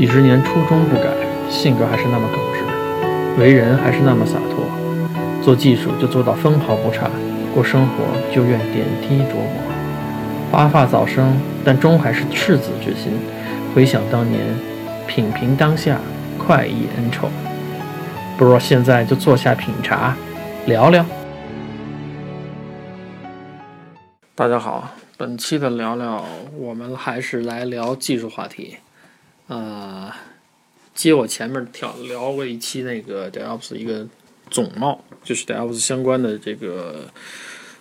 几十年初衷不改，性格还是那么耿直，为人还是那么洒脱。做技术就做到分毫不差，过生活就愿点滴琢磨。发发早生，但终还是赤子之心。回想当年，品评当下，快意恩仇。不如现在就坐下品茶，聊聊。大家好，本期的聊聊，我们还是来聊技术话题。呃，接我前面跳聊过一期那个 DevOps 一个总貌，就是 DevOps 相关的这个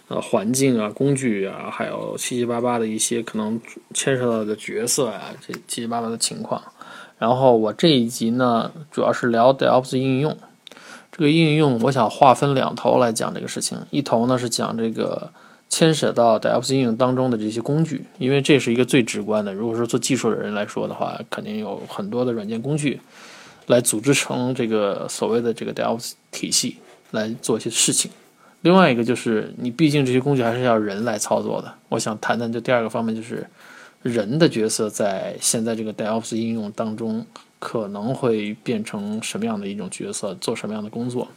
呃环境啊、工具啊，还有七七八八的一些可能牵涉到的角色啊，这七七八八的情况。然后我这一集呢，主要是聊 DevOps 应用。这个应用，我想划分两头来讲这个事情。一头呢是讲这个。牵涉到 DevOps 应用当中的这些工具，因为这是一个最直观的。如果说做技术的人来说的话，肯定有很多的软件工具来组织成这个所谓的这个 DevOps 体系来做一些事情。另外一个就是，你毕竟这些工具还是要人来操作的。我想谈谈这第二个方面，就是人的角色在现在这个 DevOps 应用当中可能会变成什么样的一种角色，做什么样的工作。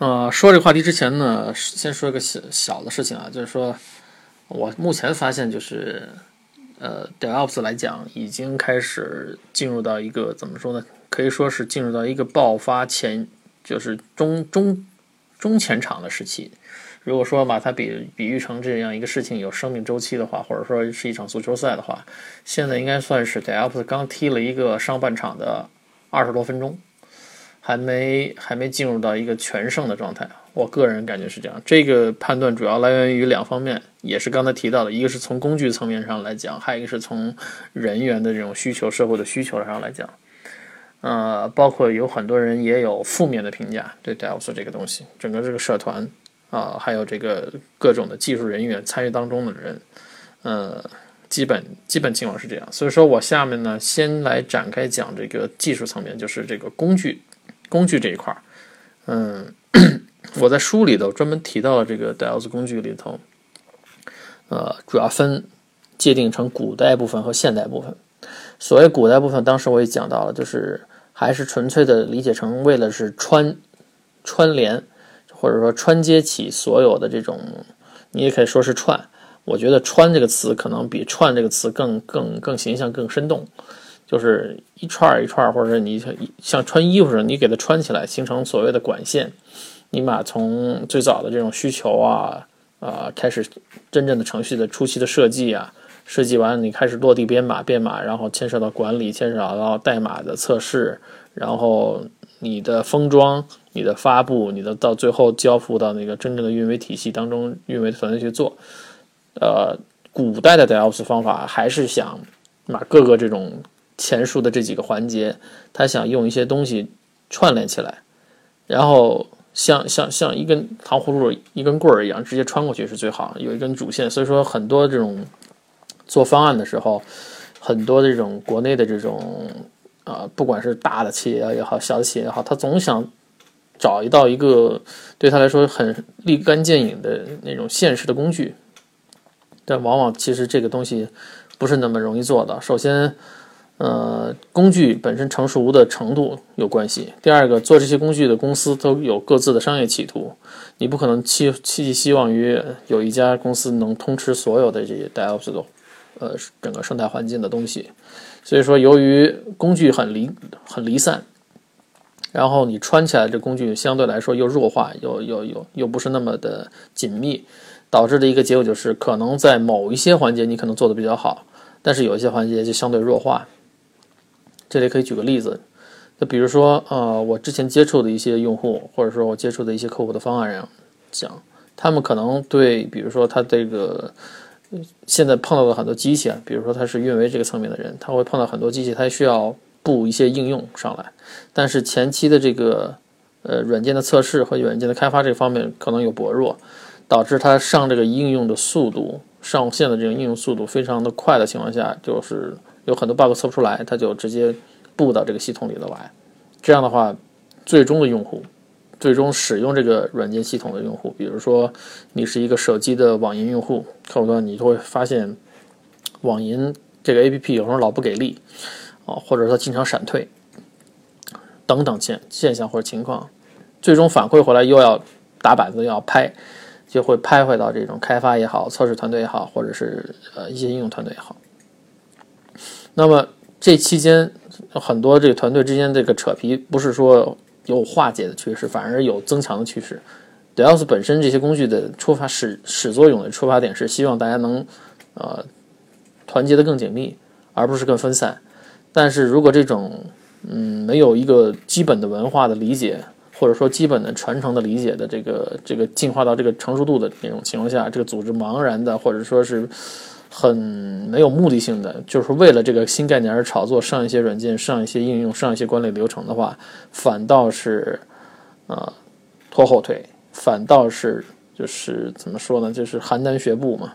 呃，说这个话题之前呢，先说一个小小的事情啊，就是说，我目前发现就是，呃，DevOps 来讲，已经开始进入到一个怎么说呢？可以说是进入到一个爆发前，就是中中中前场的时期。如果说把它比比喻成这样一个事情有生命周期的话，或者说是一场足球赛的话，现在应该算是 DevOps 刚踢了一个上半场的二十多分钟。还没还没进入到一个全胜的状态，我个人感觉是这样。这个判断主要来源于两方面，也是刚才提到的，一个是从工具层面上来讲，还有一个是从人员的这种需求、社会的需求上来讲。呃，包括有很多人也有负面的评价对 DevOps 这个东西，整个这个社团啊，还有这个各种的技术人员参与当中的人，呃，基本基本情况是这样。所以说我下面呢，先来展开讲这个技术层面，就是这个工具。工具这一块儿，嗯，我在书里头专门提到了这个 DevOps 工具里头，呃，主要分界定成古代部分和现代部分。所谓古代部分，当时我也讲到了，就是还是纯粹的理解成为了是穿串联，或者说穿接起所有的这种，你也可以说是串。我觉得“穿”这个词可能比“串”这个词更更更形象、更生动。就是一串一串，或者你像穿衣服似的，你给它穿起来，形成所谓的管线。你把从最早的这种需求啊啊开始，真正的程序的初期的设计啊，设计完你开始落地编码，编码，然后牵涉到管理，牵涉到代码的测试，然后你的封装、你的发布、你的到最后交付到那个真正的运维体系当中，运维团队去做。呃，古代的 DevOps 方法还是想把各个这种。前述的这几个环节，他想用一些东西串联起来，然后像像像一根糖葫芦、一根棍儿一样，直接穿过去是最好。有一根主线，所以说很多这种做方案的时候，很多这种国内的这种啊，不管是大的企业也好，小的企业也好，他总想找一道一个对他来说很立竿见影的那种现实的工具，但往往其实这个东西不是那么容易做的。首先。呃，工具本身成熟的程度有关系。第二个，做这些工具的公司都有各自的商业企图，你不可能期期希望于有一家公司能通吃所有的这些 DevOps 的呃整个生态环境的东西。所以说，由于工具很离很离散，然后你穿起来这工具相对来说又弱化，又又又又不是那么的紧密，导致的一个结果就是，可能在某一些环节你可能做的比较好，但是有一些环节就相对弱化。这里可以举个例子，就比如说，呃，我之前接触的一些用户，或者说我接触的一些客户的方案上讲，他们可能对，比如说他这个现在碰到的很多机器啊，比如说他是运维这个层面的人，他会碰到很多机器，他需要布一些应用上来，但是前期的这个呃软件的测试和软件的开发这方面可能有薄弱，导致他上这个应用的速度，上线的这种应用速度非常的快的情况下，就是。有很多 bug 测不出来，他就直接布到这个系统里头来。这样的话，最终的用户，最终使用这个软件系统的用户，比如说你是一个手机的网银用户，客户端你就会发现网银这个 APP 有时候老不给力，啊，或者说经常闪退等等现现象或者情况，最终反馈回来又要打板子要拍，就会拍回到这种开发也好、测试团队也好，或者是呃一些应用团队也好。那么这期间很多这个团队之间这个扯皮，不是说有化解的趋势，反而有增强的趋势。d e l s 本身这些工具的出发始始作俑的出发点是希望大家能呃团结的更紧密，而不是更分散。但是如果这种嗯没有一个基本的文化的理解，或者说基本的传承的理解的这个这个进化到这个成熟度的那种情况下，这个组织茫然的或者说是很没有目的性的，就是为了这个新概念而炒作上一些软件、上一些应用、上一些管理流程的话，反倒是呃拖后腿。反倒是就是怎么说呢？就是邯郸学步嘛。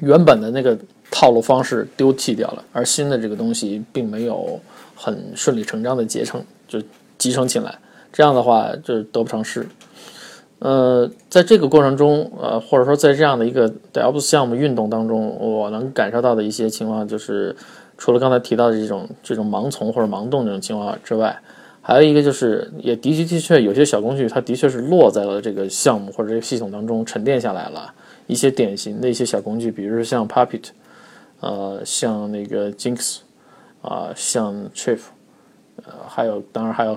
原本的那个套路方式丢弃掉了，而新的这个东西并没有很顺理成章的结成，就集成起来。这样的话就得不偿失。呃，在这个过程中，呃，或者说在这样的一个 DevOps 项目运动当中，我能感受到的一些情况，就是除了刚才提到的这种这种盲从或者盲动这种情况之外。还有一个就是，也的确的确有些小工具，它的确是落在了这个项目或者这个系统当中沉淀下来了。一些典型的一些小工具，比如说像 Puppet，呃，像那个 Jinx，啊，像 Trip，呃，还有当然还有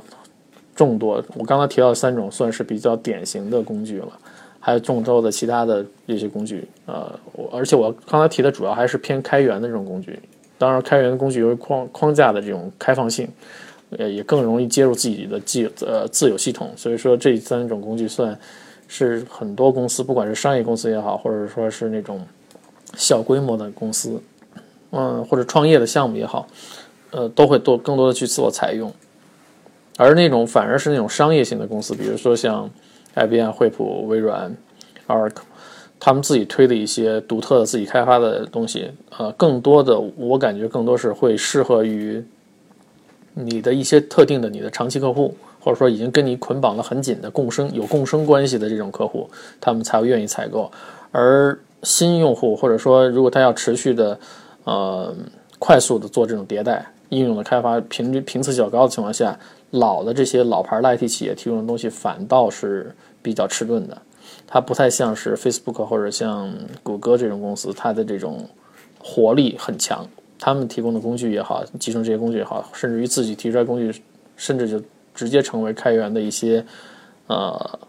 众多。我刚才提到三种算是比较典型的工具了，还有众多的其他的一些工具。呃，我而且我刚才提的主要还是偏开源的这种工具。当然，开源的工具由于框框架的这种开放性。呃，也更容易接入自己的自呃自有系统，所以说这三种工具算是很多公司，不管是商业公司也好，或者说是那种小规模的公司，嗯，或者创业的项目也好，呃，都会多更多的去自我采用。而那种反而是那种商业性的公司，比如说像 IBM、惠普、微软、Arc，他们自己推的一些独特的自己开发的东西，呃，更多的我感觉更多是会适合于。你的一些特定的你的长期客户，或者说已经跟你捆绑了很紧的共生有共生关系的这种客户，他们才会愿意采购。而新用户或者说如果他要持续的呃快速的做这种迭代应用的开发，频率频次较高的情况下，老的这些老牌的 IT 企业提供的东西反倒是比较迟钝的。它不太像是 Facebook 或者像谷歌这种公司，它的这种活力很强。他们提供的工具也好，集成这些工具也好，甚至于自己提出来工具，甚至就直接成为开源的一些呃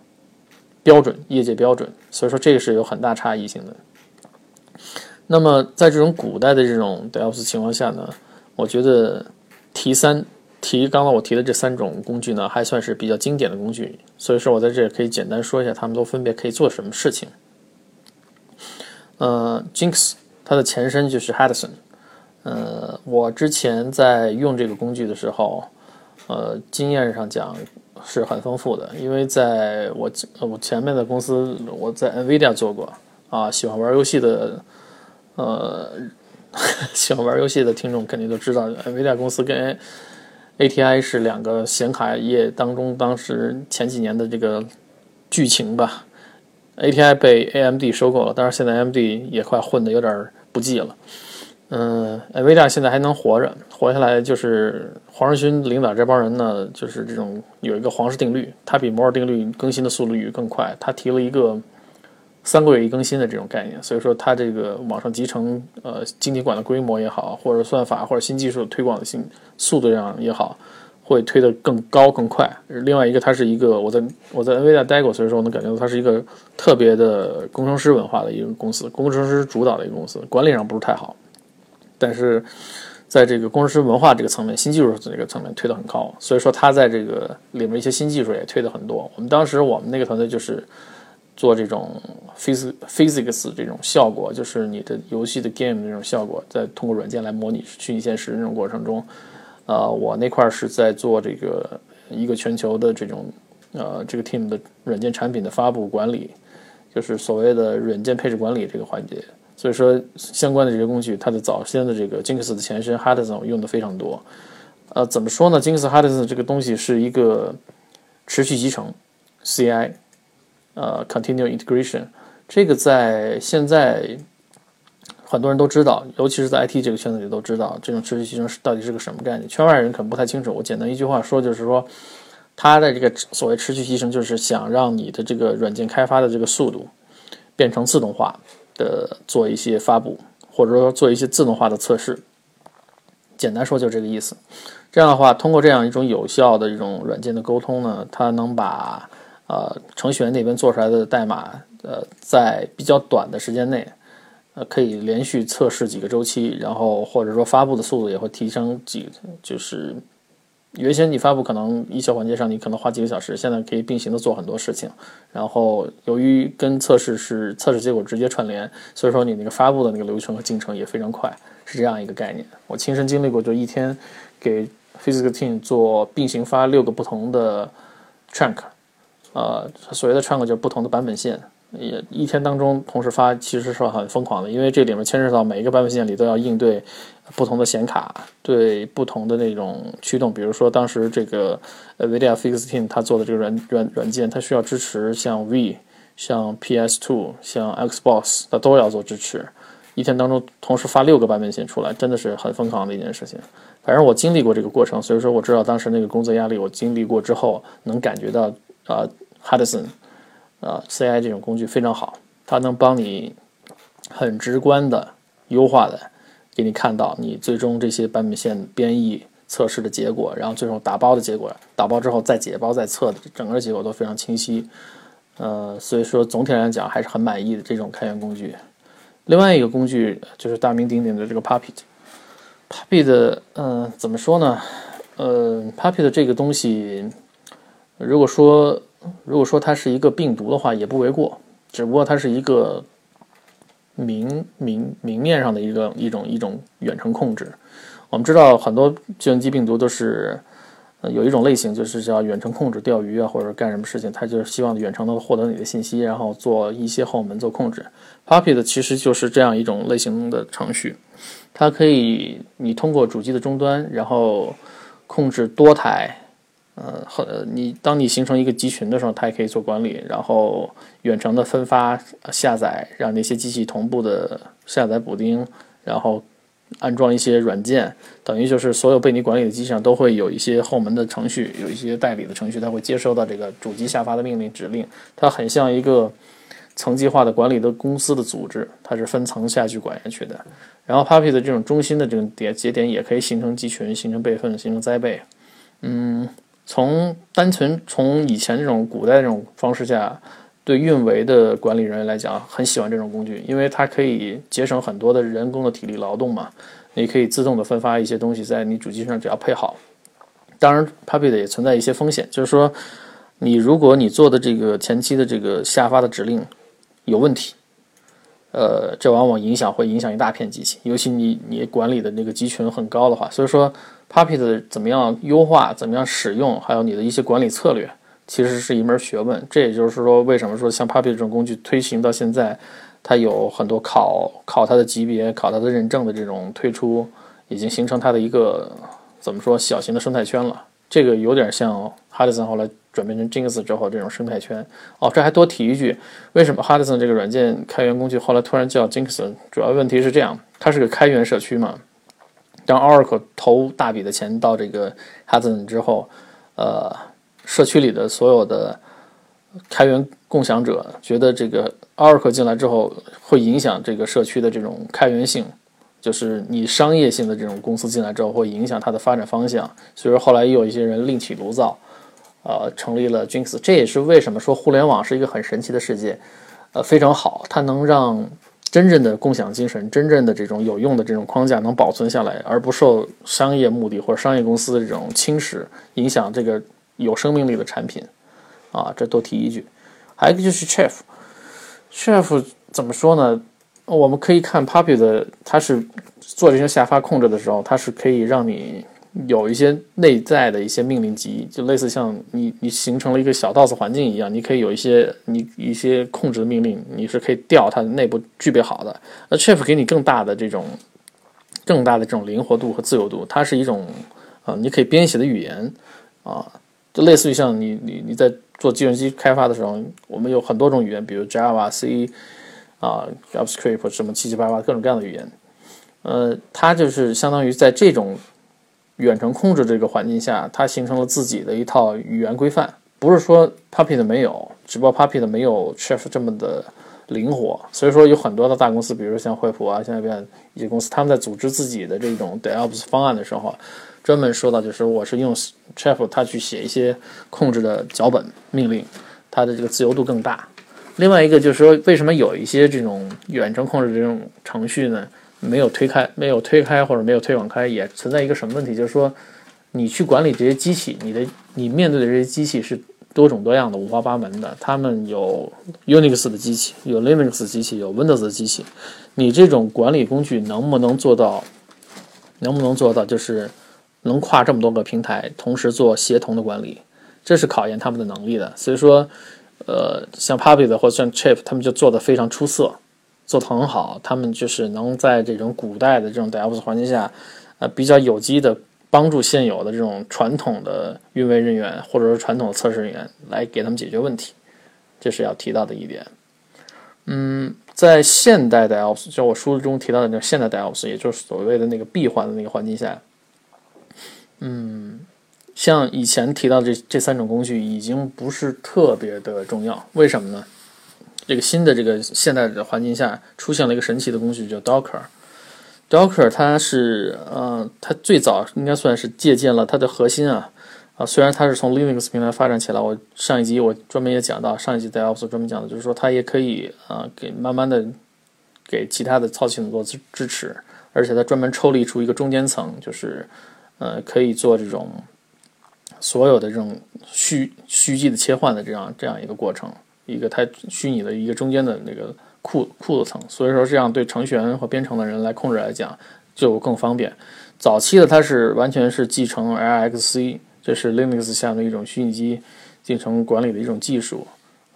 标准，业界标准。所以说这个是有很大差异性的。那么在这种古代的这种 DevOps 情况下呢，我觉得提三提刚刚我提的这三种工具呢，还算是比较经典的工具。所以说我在这里可以简单说一下，他们都分别可以做什么事情。呃，Jinx 它的前身就是 Hudson。呃，我之前在用这个工具的时候，呃，经验上讲是很丰富的，因为在我我前面的公司，我在 NVIDIA 做过啊，喜欢玩游戏的，呃，喜欢玩游戏的听众肯定都知道，NVIDIA 公司跟 ATI 是两个显卡业当中当时前几年的这个剧情吧，ATI 被 AMD 收购了，但是现在 AMD 也快混的有点不济了。嗯，NVIDIA 现在还能活着，活下来就是黄仁勋领导这帮人呢，就是这种有一个黄氏定律，它比摩尔定律更新的速率更快。他提了一个三个月一更新的这种概念，所以说它这个网上集成呃晶体管的规模也好，或者算法或者新技术推广的新速度上也好，会推得更高更快。另外一个，它是一个我在我在 NVIDIA 待过，所以说我能感觉到它是一个特别的工程师文化的一个公司，工程师主导的一个公司，管理上不是太好。但是，在这个工程师文化这个层面，新技术这个层面推得很高，所以说他在这个里面一些新技术也推得很多。我们当时我们那个团队就是做这种 phys physics 这种效果，就是你的游戏的 game 这种效果，在通过软件来模拟虚拟现实那种过程中，呃，我那块是在做这个一个全球的这种呃这个 team 的软件产品的发布管理，就是所谓的软件配置管理这个环节。所以说，相关的这些工具，它的早先的这个 Jinx 的前身 Hudson 用的非常多。呃，怎么说呢？Jinx Hudson 这个东西是一个持续集成 CI，呃，Continue Integration。这个在现在很多人都知道，尤其是在 IT 这个圈子里都知道，这种持续提升是到底是个什么概念。圈外人可能不太清楚。我简单一句话说，就是说，它的这个所谓持续提升，就是想让你的这个软件开发的这个速度变成自动化的，做一些发布，或者说做一些自动化的测试。简单说就这个意思。这样的话，通过这样一种有效的一种软件的沟通呢，它能把呃程序员那边做出来的代码，呃，在比较短的时间内。呃，可以连续测试几个周期，然后或者说发布的速度也会提升几，就是原先你发布可能一小环节上你可能花几个小时，现在可以并行的做很多事情。然后由于跟测试是测试结果直接串联，所以说你那个发布的那个流程和进程也非常快，是这样一个概念。我亲身经历过，就一天给 Physics Team 做并行发六个不同的 chunk，呃，所谓的 chunk 就是不同的版本线。也一天当中同时发，其实是很疯狂的，因为这里面牵涉到每一个版本线里都要应对不同的显卡，对不同的那种驱动。比如说当时这个 NVIDIA Fixteam 它做的这个软软软件，它需要支持像 V、像 PS2、像 Xbox，它都要做支持。一天当中同时发六个版本线出来，真的是很疯狂的一件事情。反正我经历过这个过程，所以说我知道当时那个工作压力，我经历过之后能感觉到啊，Hudson。呃，CI 这种工具非常好，它能帮你很直观的、优化的给你看到你最终这些版本线编译测试的结果，然后最终打包的结果，打包之后再解包再测的整个结果都非常清晰。呃，所以说总体来讲还是很满意的这种开源工具。另外一个工具就是大名鼎鼎的这个 Puppet，Puppet，嗯，怎么说呢？呃，Puppet 这个东西，如果说。如果说它是一个病毒的话，也不为过。只不过它是一个明明明面上的一个一种一种远程控制。我们知道很多计算机病毒都是，有一种类型就是叫远程控制钓鱼啊，或者干什么事情，它就是希望远程能获得你的信息，然后做一些后门做控制。Puppet 其实就是这样一种类型的程序，它可以你通过主机的终端，然后控制多台。呃，和你当你形成一个集群的时候，它也可以做管理，然后远程的分发下载，让那些机器同步的下载补丁，然后安装一些软件，等于就是所有被你管理的机器上都会有一些后门的程序，有一些代理的程序，它会接收到这个主机下发的命令指令，它很像一个层级化的管理的公司的组织，它是分层下去管下去的。然后 Puppet 的这种中心的这种点节点也可以形成集群，形成备份，形成栽备，嗯。从单纯从以前这种古代这种方式下，对运维的管理人员来讲，很喜欢这种工具，因为它可以节省很多的人工的体力劳动嘛。你可以自动的分发一些东西在你主机上，只要配好。当然，Puppet 也存在一些风险，就是说，你如果你做的这个前期的这个下发的指令有问题，呃，这往往影响会影响一大片机器，尤其你你管理的那个集群很高的话，所以说。Puppet 怎么样优化，怎么样使用，还有你的一些管理策略，其实是一门学问。这也就是说，为什么说像 Puppet 这种工具推行到现在，它有很多考考它的级别、考它的认证的这种推出，已经形成它的一个怎么说小型的生态圈了。这个有点像 Hudson 后来转变成 Jinx 之后这种生态圈。哦，这还多提一句，为什么 Hudson 这个软件开源工具后来突然叫 Jinx？主要问题是这样，它是个开源社区嘛。当 Oracle 投大笔的钱到这个 Hudson 之后，呃，社区里的所有的开源共享者觉得这个 Oracle 进来之后会影响这个社区的这种开源性，就是你商业性的这种公司进来之后会影响它的发展方向，所以说后来又有一些人另起炉灶，呃，成立了 Jinx。这也是为什么说互联网是一个很神奇的世界，呃，非常好，它能让。真正的共享精神，真正的这种有用的这种框架能保存下来，而不受商业目的或者商业公司的这种侵蚀影响，这个有生命力的产品，啊，这多提一句。还有一个就是 Chef，Chef 怎么说呢？我们可以看 Puppet 的，它是做这些下发控制的时候，它是可以让你。有一些内在的一些命令集，就类似像你你形成了一个小 DOS 环境一样，你可以有一些你一些控制的命令，你是可以调它的内部具备好的。那 Chef 给你更大的这种更大的这种灵活度和自由度，它是一种啊，你可以编写的语言啊，就类似于像你你你在做计算机开发的时候，我们有很多种语言，比如 Java、C。啊，JavaScript 什么七七八八各种各样的语言。呃，它就是相当于在这种远程控制这个环境下，它形成了自己的一套语言规范。不是说 Puppet 没有，只不过 Puppet 没有 Chef 这么的灵活。所以说有很多的大公司，比如像惠普啊、现在边一些公司，他们在组织自己的这种 DevOps 方案的时候，专门说到就是我是用 Chef 它去写一些控制的脚本命令，它的这个自由度更大。另外一个就是说，为什么有一些这种远程控制这种程序呢？没有推开，没有推开或者没有推广开，也存在一个什么问题？就是说，你去管理这些机器，你的你面对的这些机器是多种多样的、五花八门的。他们有 Unix 的机器，有 Linux 机器，有 Windows 的机器。你这种管理工具能不能做到？能不能做到？就是能跨这么多个平台同时做协同的管理？这是考验他们的能力的。所以说，呃，像 Puppet 或者像 Chip，他们就做得非常出色。做得很好，他们就是能在这种古代的这种 DevOps 环境下，呃，比较有机的帮助现有的这种传统的运维人员或者说传统的测试人员来给他们解决问题，这是要提到的一点。嗯，在现代 DevOps，就我书中提到的那现代 DevOps，也就是所谓的那个闭环的那个环境下，嗯，像以前提到这这三种工具已经不是特别的重要，为什么呢？这个新的这个现代的环境下，出现了一个神奇的工具，叫 Docker。Docker 它是呃，它最早应该算是借鉴了它的核心啊啊，虽然它是从 Linux 平台发展起来。我上一集我专门也讲到，上一集在 Ops 专门讲的就是说，它也可以啊，给慢慢的给其他的操作系统做支支持，而且它专门抽离出一个中间层，就是呃，可以做这种所有的这种虚虚迹的切换的这样这样一个过程。一个它虚拟的一个中间的那个库库的层，所以说这样对程序员和编程的人来控制来讲就更方便。早期的它是完全是继承 LXC，这是 Linux 下的一种虚拟机进程管理的一种技术，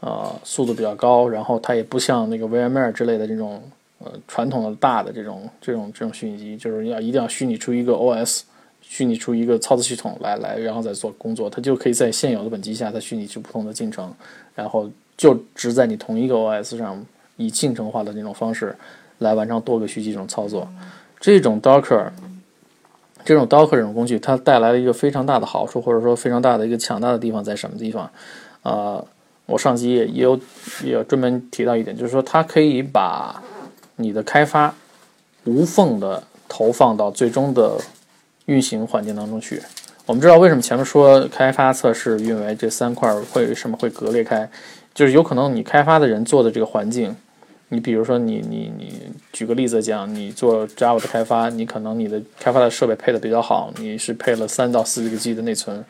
啊，速度比较高，然后它也不像那个 VMware 之类的这种呃传统的大的这种这种这种虚拟机，就是要一定要虚拟出一个 OS，虚拟出一个操作系统来来，然后再做工作，它就可以在现有的本机下它虚拟出不同的进程，然后。就只在你同一个 OS 上，以进程化的那种方式来完成多个虚机这种操作。这种 Docker，这种 Docker 这种工具，它带来了一个非常大的好处，或者说非常大的一个强大的地方在什么地方？啊，我上集也也有也有专门提到一点，就是说它可以把你的开发无缝的投放到最终的运行环境当中去。我们知道为什么前面说开发、测试、运维这三块会什么会割裂开？就是有可能你开发的人做的这个环境，你比如说你你你举个例子讲，你做 Java 的开发，你可能你的开发的设备配的比较好，你是配了三到四个 G 的内存，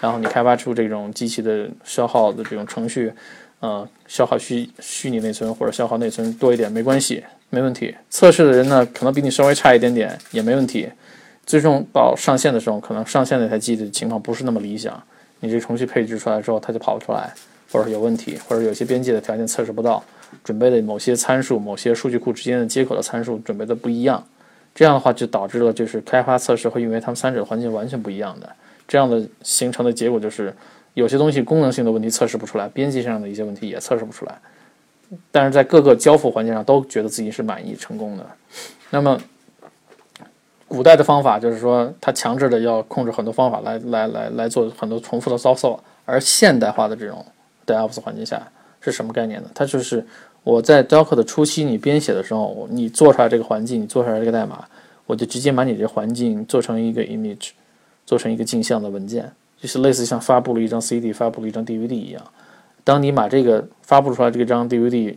然后你开发出这种机器的消耗的这种程序，呃，消耗虚虚拟内存或者消耗内存多一点没关系，没问题。测试的人呢，可能比你稍微差一点点也没问题。最终到上线的时候，可能上线那台机的情况不是那么理想，你这程序配置出来之后，它就跑不出来。或者有问题，或者有些边界的条件测试不到，准备的某些参数、某些数据库之间的接口的参数准备的不一样，这样的话就导致了就是开发测试会因为他们三者的环境完全不一样的，这样的形成的结果就是有些东西功能性的问题测试不出来，边际上的一些问题也测试不出来，但是在各个交付环境上都觉得自己是满意成功的。那么古代的方法就是说，他强制的要控制很多方法来来来来做很多重复的操作，而现代化的这种。DevOps 环境下是什么概念呢？它就是我在 Docker 的初期，你编写的时候，你做出来这个环境，你做出来这个代码，我就直接把你这环境做成一个 image，做成一个镜像的文件，就是类似像发布了一张 CD、发布了一张 DVD 一样。当你把这个发布出来这张 DVD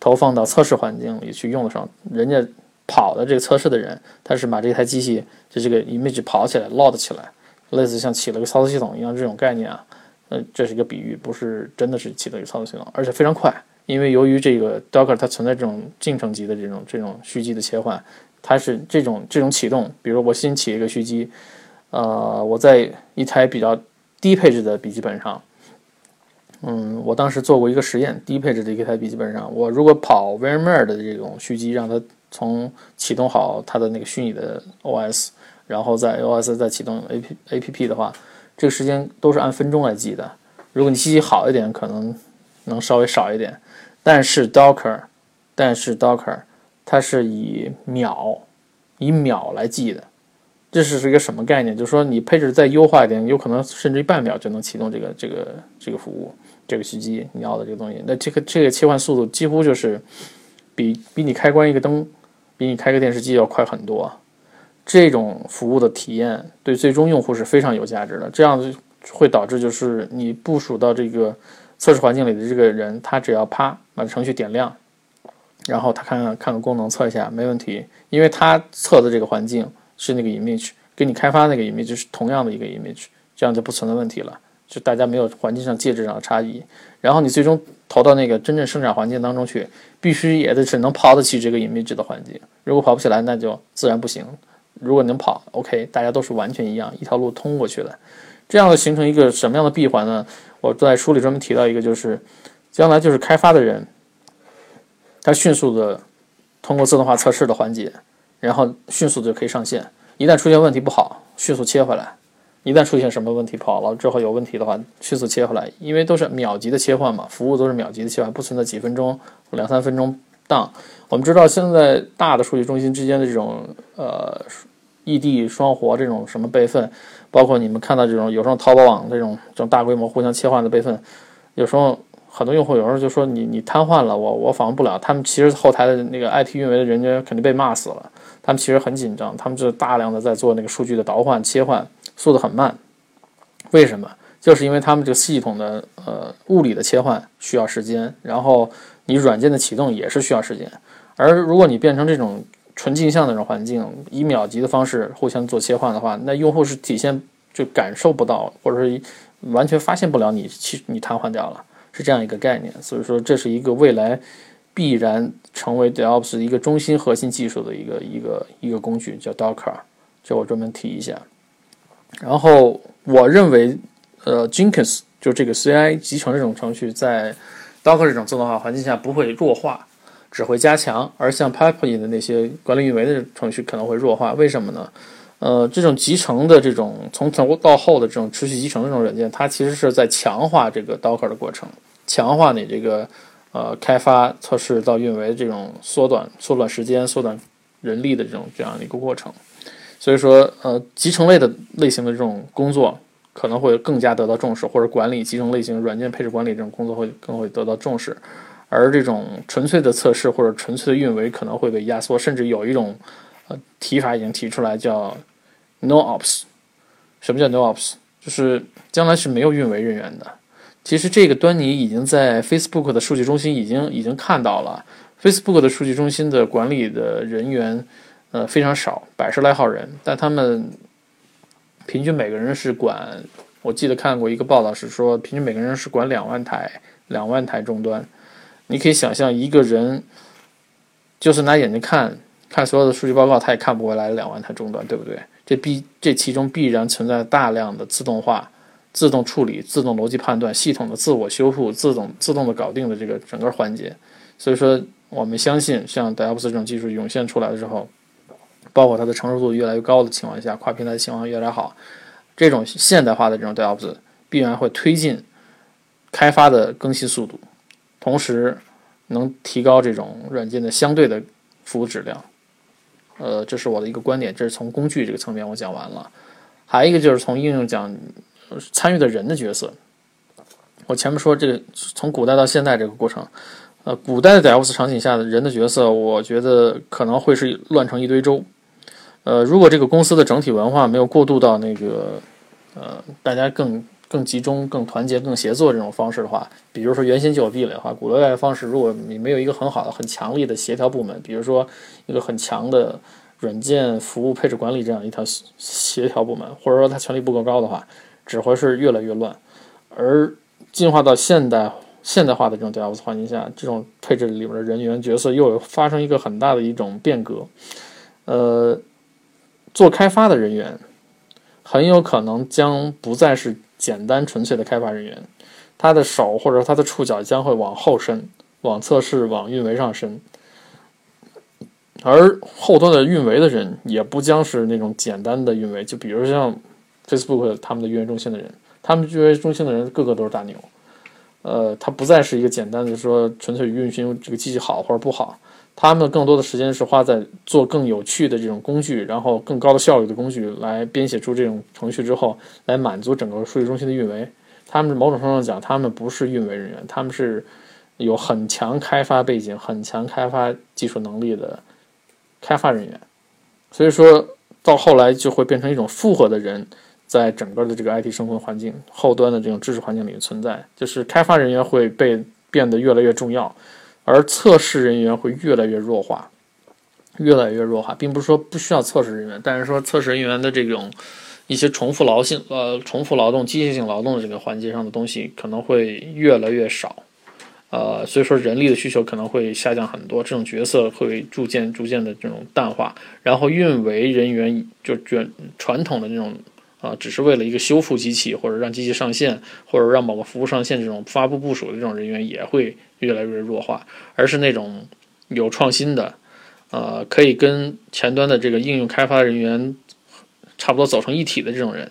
投放到测试环境里去用的时候，人家跑的这个测试的人，他是把这台机器就这个 image 跑起来，load 起来，类似像起了个操作系统一样这种概念啊。呃，这是一个比喻，不是真的是启动一个操作系统，而且非常快。因为由于这个 Docker 它存在这种进程级的这种这种虚机的切换，它是这种这种启动。比如我新起一个虚机，呃，我在一台比较低配置的笔记本上，嗯，我当时做过一个实验，低配置的一台笔记本上，我如果跑 VMware 的这种虚机，让它从启动好它的那个虚拟的 OS，然后在 OS 再启动 A P A P P 的话。这个时间都是按分钟来计的。如果你机器好一点，可能能稍微少一点。但是 Docker 但是 Docker 它是以秒以秒来计的。这是一个什么概念？就是说你配置再优化一点，有可能甚至于半秒就能启动这个这个这个服务，这个虚机你要的这个东西。那这个这个切换速度几乎就是比比你开关一个灯，比你开个电视机要快很多。这种服务的体验对最终用户是非常有价值的。这样子会导致就是你部署到这个测试环境里的这个人，他只要啪把程序点亮，然后他看看看个功能测一下没问题，因为他测的这个环境。是那个 image，跟你开发那个 image 是同样的一个 image，这样就不存在问题了，就大家没有环境上介质上的差异。然后你最终投到那个真正生产环境当中去，必须也得是能跑得起这个 image 的环境。如果跑不起来，那就自然不行。如果能跑，OK，大家都是完全一样，一条路通过去的。这样形成一个什么样的闭环呢？我在书里专门提到一个，就是将来就是开发的人，他迅速的通过自动化测试的环节。然后迅速就可以上线，一旦出现问题不好，迅速切回来；一旦出现什么问题跑了之后有问题的话，迅速切回来，因为都是秒级的切换嘛，服务都是秒级的切换，不存在几分钟、两三分钟当。我们知道现在大的数据中心之间的这种呃异地双活这种什么备份，包括你们看到这种有时候淘宝网这种这种大规模互相切换的备份，有时候很多用户有时候就说你你瘫痪了，我我访问不了，他们其实后台的那个 IT 运维的人员肯定被骂死了。他们其实很紧张，他们就大量的在做那个数据的倒换切换，速度很慢。为什么？就是因为他们这个系统的呃物理的切换需要时间，然后你软件的启动也是需要时间。而如果你变成这种纯镜像的这种环境，以秒级的方式互相做切换的话，那用户是体现就感受不到，或者是完全发现不了你其你瘫痪掉了，是这样一个概念。所以说，这是一个未来。必然成为 DevOps 一个中心核心技术的一个一个一个工具，叫 Docker，这我专门提一下。然后我认为，呃，Jenkins 就这个 CI 集成这种程序，在 Docker 这种自动化环境下不会弱化，只会加强。而像 p y p e 的那些管理运维的程序可能会弱化。为什么呢？呃，这种集成的这种从头到后的这种持续集成的这种软件，它其实是在强化这个 Docker 的过程，强化你这个。呃，开发、测试到运维这种缩短、缩短时间、缩短人力的这种这样的一个过程，所以说，呃，集成类的类型的这种工作可能会更加得到重视，或者管理集成类型软件配置管理这种工作会更会得到重视，而这种纯粹的测试或者纯粹的运维可能会被压缩，甚至有一种呃提法已经提出来叫 No Ops。什么叫 No Ops？就是将来是没有运维人员的。其实这个端倪已经在 Facebook 的数据中心已经已经看到了。Facebook 的数据中心的管理的人员，呃，非常少，百十来号人，但他们平均每个人是管，我记得看过一个报道是说，平均每个人是管两万台，两万台终端。你可以想象，一个人就是拿眼睛看看所有的数据报告，他也看不回来两万台终端，对不对？这必这其中必然存在大量的自动化。自动处理、自动逻辑判断、系统的自我修复、自动自动的搞定的这个整个环节，所以说我们相信，像 DevOps 这种技术涌现出来的时候，包括它的成熟度越来越高的情况下，跨平台的情况越来越好，这种现代化的这种 DevOps 必然会推进开发的更新速度，同时能提高这种软件的相对的服务质量。呃，这是我的一个观点，这是从工具这个层面我讲完了，还有一个就是从应用讲。参与的人的角色，我前面说这个从古代到现代这个过程，呃，古代的 DevOps 场景下的人的角色，我觉得可能会是乱成一堆粥。呃，如果这个公司的整体文化没有过渡到那个呃大家更更集中、更团结、更协作这种方式的话，比如说原先就有壁垒的话，古代的方式，如果你没有一个很好的、很强力的协调部门，比如说一个很强的软件服务配置管理这样一条协调部门，或者说他权力不够高的话。只会是越来越乱，而进化到现代现代化的这种 DevOps 环境下，这种配置里边的人员角色又发生一个很大的一种变革。呃，做开发的人员很有可能将不再是简单纯粹的开发人员，他的手或者他的触角将会往后伸，往测试、往运维上伸，而后端的运维的人也不将是那种简单的运维，就比如像。Facebook 他们的运维中心的人，他们运维中心的人个个都是大牛，呃，它不再是一个简单的说纯粹运行这个机器好或者不好，他们更多的时间是花在做更有趣的这种工具，然后更高的效率的工具来编写出这种程序之后，来满足整个数据中心的运维。他们某种程度上讲，他们不是运维人员，他们是有很强开发背景、很强开发技术能力的开发人员。所以说到后来就会变成一种复合的人。在整个的这个 IT 生活环境后端的这种知识环境里面存在，就是开发人员会被变得越来越重要，而测试人员会越来越弱化，越来越弱化，并不是说不需要测试人员，但是说测试人员的这种一些重复劳性呃重复劳动、机械性劳动的这个环节上的东西可能会越来越少，呃，所以说人力的需求可能会下降很多，这种角色会逐渐逐渐的这种淡化，然后运维人员就传传统的这种。啊，只是为了一个修复机器，或者让机器上线，或者让某个服务上线，这种发布部署的这种人员也会越来越弱化，而是那种有创新的，呃，可以跟前端的这个应用开发人员差不多走成一体的这种人，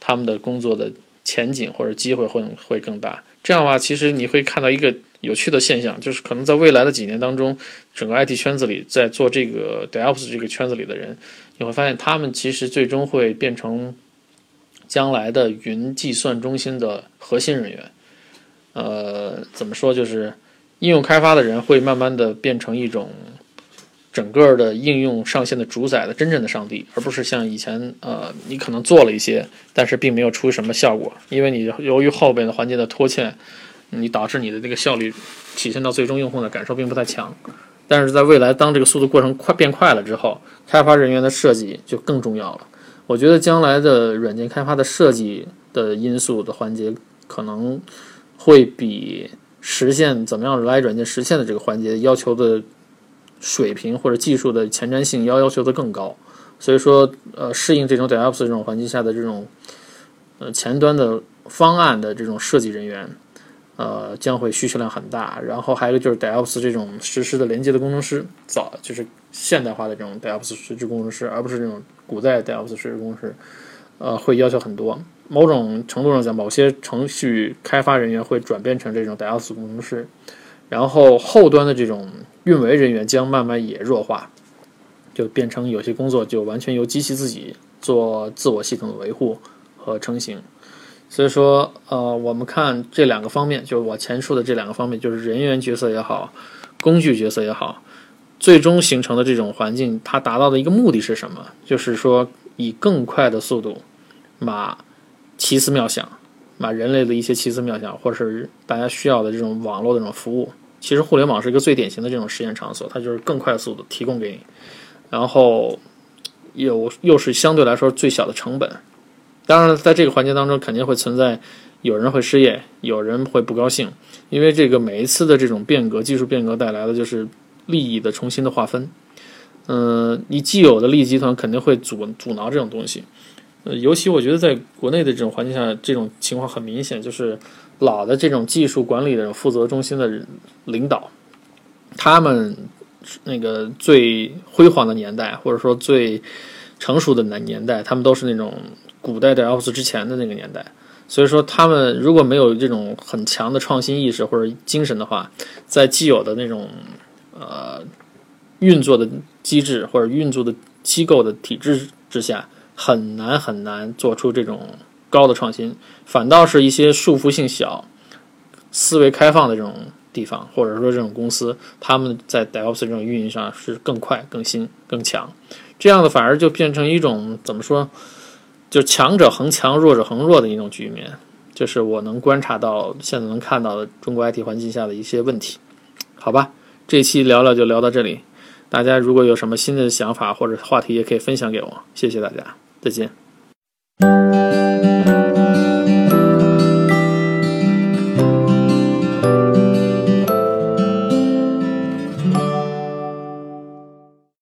他们的工作的前景或者机会会会更大。这样的话，其实你会看到一个有趣的现象，就是可能在未来的几年当中，整个 IT 圈子里，在做这个 DevOps 这个圈子里的人。你会发现，他们其实最终会变成将来的云计算中心的核心人员。呃，怎么说？就是应用开发的人会慢慢的变成一种整个的应用上线的主宰的真正的上帝，而不是像以前，呃，你可能做了一些，但是并没有出什么效果，因为你由于后边的环节的拖欠，你导致你的这个效率体现到最终用户的感受并不太强。但是在未来，当这个速度过程快变快了之后，开发人员的设计就更重要了。我觉得将来的软件开发的设计的因素的环节，可能会比实现怎么样来软件实现的这个环节要求的水平或者技术的前瞻性要要求的更高。所以说，呃，适应这种 DevOps 这种环境下的这种呃前端的方案的这种设计人员。呃，将会需求量很大。然后还有一个就是 DevOps 这种实时的连接的工程师，早就是现代化的这种 DevOps 实质工程师，而不是这种古代 DevOps 实质工程师，呃，会要求很多。某种程度上讲，某些程序开发人员会转变成这种 DevOps 工程师，然后后端的这种运维人员将慢慢也弱化，就变成有些工作就完全由机器自己做自我系统的维护和成型。所以说，呃，我们看这两个方面，就是我前述的这两个方面，就是人员角色也好，工具角色也好，最终形成的这种环境，它达到的一个目的是什么？就是说，以更快的速度，把奇思妙想，把人类的一些奇思妙想，或者是大家需要的这种网络的这种服务，其实互联网是一个最典型的这种实验场所，它就是更快速的提供给你，然后有又是相对来说最小的成本。当然，在这个环节当中，肯定会存在有人会失业，有人会不高兴，因为这个每一次的这种变革、技术变革带来的就是利益的重新的划分。嗯，你既有的利益集团肯定会阻阻挠这种东西。呃，尤其我觉得在国内的这种环境下，这种情况很明显，就是老的这种技术管理的负责中心的领导，他们那个最辉煌的年代，或者说最成熟的年年代，他们都是那种。古代的 Office 之前的那个年代，所以说他们如果没有这种很强的创新意识或者精神的话，在既有的那种呃运作的机制或者运作的机构的体制之下，很难很难做出这种高的创新。反倒是一些束缚性小、思维开放的这种地方，或者说这种公司，他们在 DevOps 这种运营上是更快、更新、更强。这样的反而就变成一种怎么说？就强者恒强，弱者恒弱的一种局面，就是我能观察到、现在能看到的中国 IT 环境下的一些问题。好吧，这期聊聊就聊到这里。大家如果有什么新的想法或者话题，也可以分享给我。谢谢大家，再见。